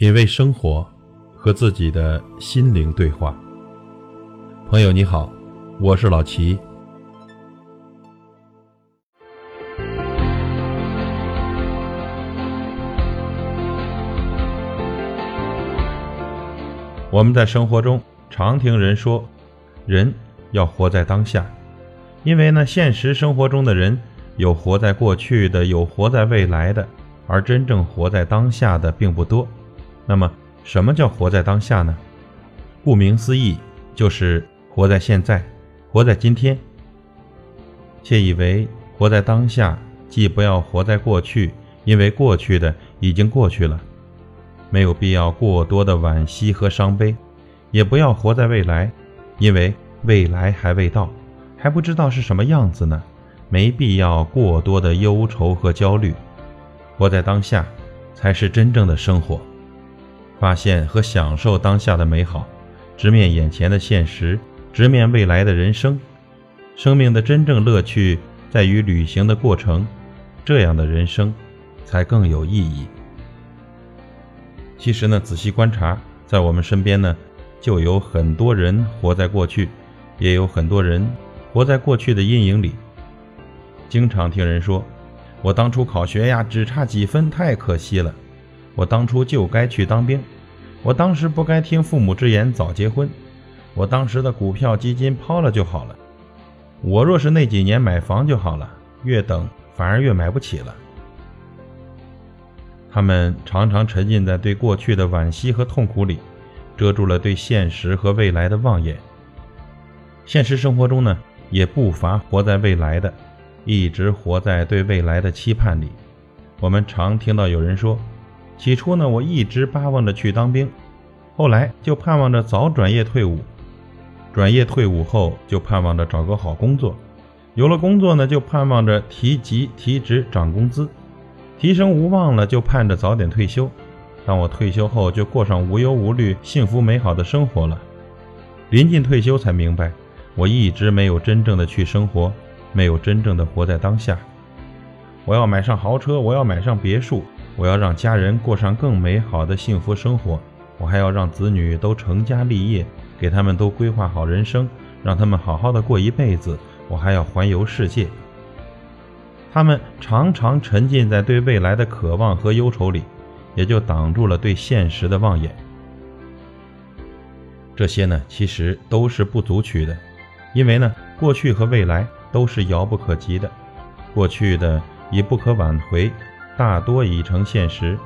品味生活，和自己的心灵对话。朋友你好，我是老齐。我们在生活中常听人说，人要活在当下，因为呢，现实生活中的人有活在过去的，有活在未来的，而真正活在当下的并不多。那么，什么叫活在当下呢？顾名思义，就是活在现在，活在今天。窃以为活在当下，既不要活在过去，因为过去的已经过去了，没有必要过多的惋惜和伤悲；也不要活在未来，因为未来还未到，还不知道是什么样子呢，没必要过多的忧愁和焦虑。活在当下，才是真正的生活。发现和享受当下的美好，直面眼前的现实，直面未来的人生。生命的真正乐趣在于旅行的过程，这样的人生才更有意义。其实呢，仔细观察，在我们身边呢，就有很多人活在过去，也有很多人活在过去的阴影里。经常听人说：“我当初考学呀，只差几分，太可惜了。”我当初就该去当兵，我当时不该听父母之言早结婚，我当时的股票基金抛了就好了，我若是那几年买房就好了，越等反而越买不起了。他们常常沉浸在对过去的惋惜和痛苦里，遮住了对现实和未来的望眼。现实生活中呢，也不乏活在未来的，一直活在对未来的期盼里。我们常听到有人说。起初呢，我一直巴望着去当兵，后来就盼望着早转业退伍，转业退伍后就盼望着找个好工作，有了工作呢，就盼望着提级提职涨工资，提升无望了，就盼着早点退休。当我退休后，就过上无忧无虑、幸福美好的生活了。临近退休才明白，我一直没有真正的去生活，没有真正的活在当下。我要买上豪车，我要买上别墅。我要让家人过上更美好的幸福生活，我还要让子女都成家立业，给他们都规划好人生，让他们好好的过一辈子。我还要环游世界。他们常常沉浸在对未来的渴望和忧愁里，也就挡住了对现实的望眼。这些呢，其实都是不足取的，因为呢，过去和未来都是遥不可及的，过去的已不可挽回。大多已成现实，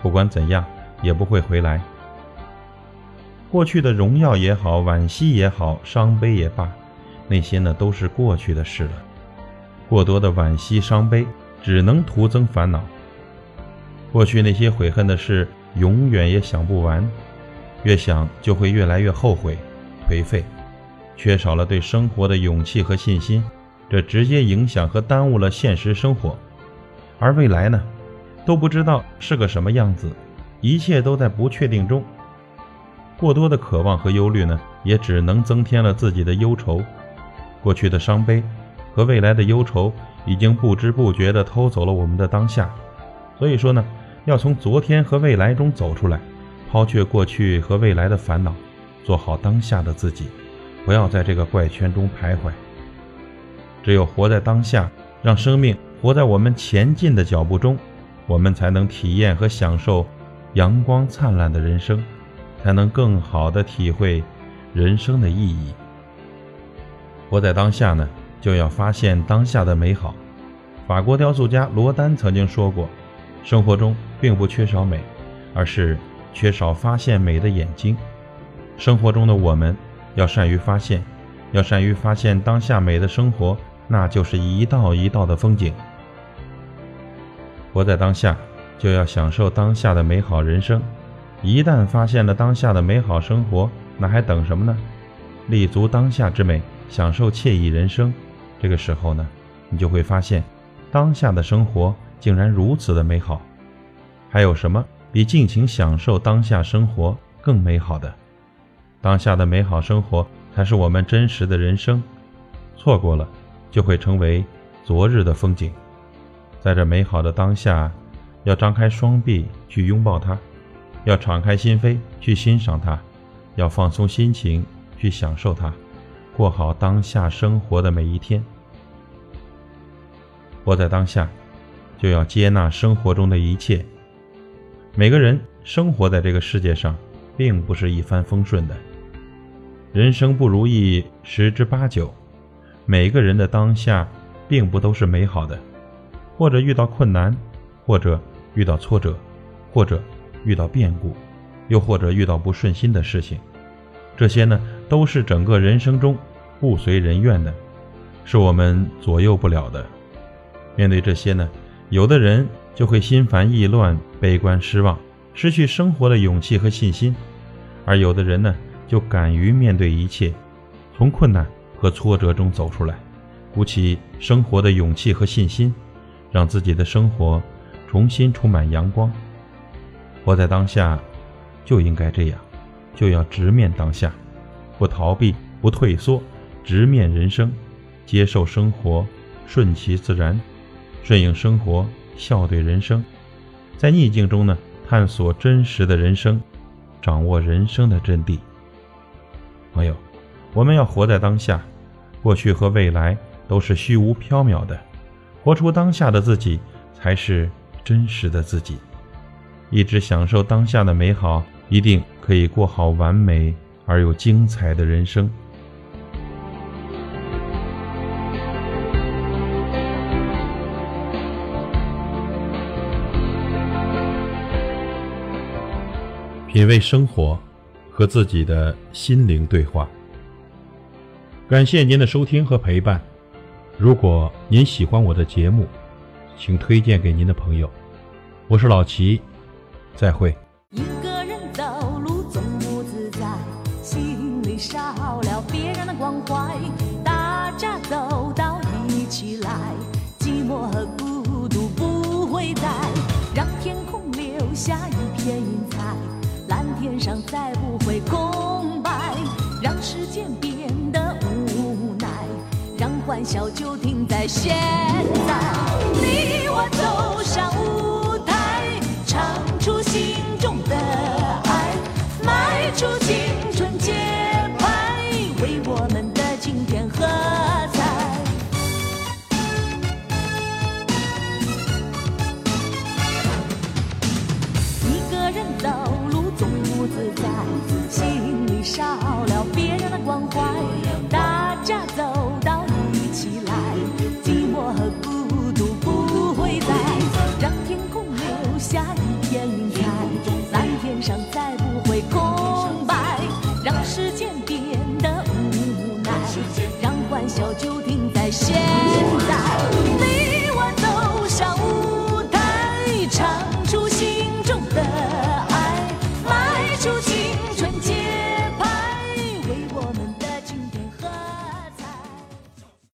不管怎样也不会回来。过去的荣耀也好，惋惜也好，伤悲也罢，那些呢都是过去的事了。过多的惋惜、伤悲，只能徒增烦恼。过去那些悔恨的事，永远也想不完，越想就会越来越后悔、颓废，缺少了对生活的勇气和信心，这直接影响和耽误了现实生活。而未来呢，都不知道是个什么样子，一切都在不确定中。过多的渴望和忧虑呢，也只能增添了自己的忧愁。过去的伤悲和未来的忧愁，已经不知不觉地偷走了我们的当下。所以说呢，要从昨天和未来中走出来，抛却过去和未来的烦恼，做好当下的自己，不要在这个怪圈中徘徊。只有活在当下，让生命。活在我们前进的脚步中，我们才能体验和享受阳光灿烂的人生，才能更好的体会人生的意义。活在当下呢，就要发现当下的美好。法国雕塑家罗丹曾经说过：“生活中并不缺少美，而是缺少发现美的眼睛。”生活中的我们要善于发现，要善于发现当下美的生活，那就是一道一道的风景。活在当下，就要享受当下的美好人生。一旦发现了当下的美好生活，那还等什么呢？立足当下之美，享受惬意人生。这个时候呢，你就会发现，当下的生活竟然如此的美好。还有什么比尽情享受当下生活更美好的？当下的美好生活才是我们真实的人生。错过了，就会成为昨日的风景。在这美好的当下，要张开双臂去拥抱它，要敞开心扉去欣赏它，要放松心情去享受它，过好当下生活的每一天。活在当下，就要接纳生活中的一切。每个人生活在这个世界上，并不是一帆风顺的，人生不如意十之八九。每个人的当下，并不都是美好的，或者遇到困难，或者遇到挫折，或者遇到变故，又或者遇到不顺心的事情。这些呢，都是整个人生中不随人愿的，是我们左右不了的。面对这些呢，有的人就会心烦意乱、悲观失望，失去生活的勇气和信心；而有的人呢，就敢于面对一切，从困难。和挫折中走出来，鼓起生活的勇气和信心，让自己的生活重新充满阳光。活在当下，就应该这样，就要直面当下，不逃避，不退缩，直面人生，接受生活，顺其自然，顺应生活，笑对人生。在逆境中呢，探索真实的人生，掌握人生的真谛。朋友。我们要活在当下，过去和未来都是虚无缥缈的，活出当下的自己才是真实的自己。一直享受当下的美好，一定可以过好完美而又精彩的人生。品味生活，和自己的心灵对话。感谢您的收听和陪伴。如果您喜欢我的节目，请推荐给您的朋友。我是老齐，再会。一个人走路总不自在，心里少了别人的关怀。大家走到一起来，寂寞和孤独不会再。让天空留下一片云彩，蓝天上再不会空白。让时间变。欢笑就停在现在，你我走上无现在。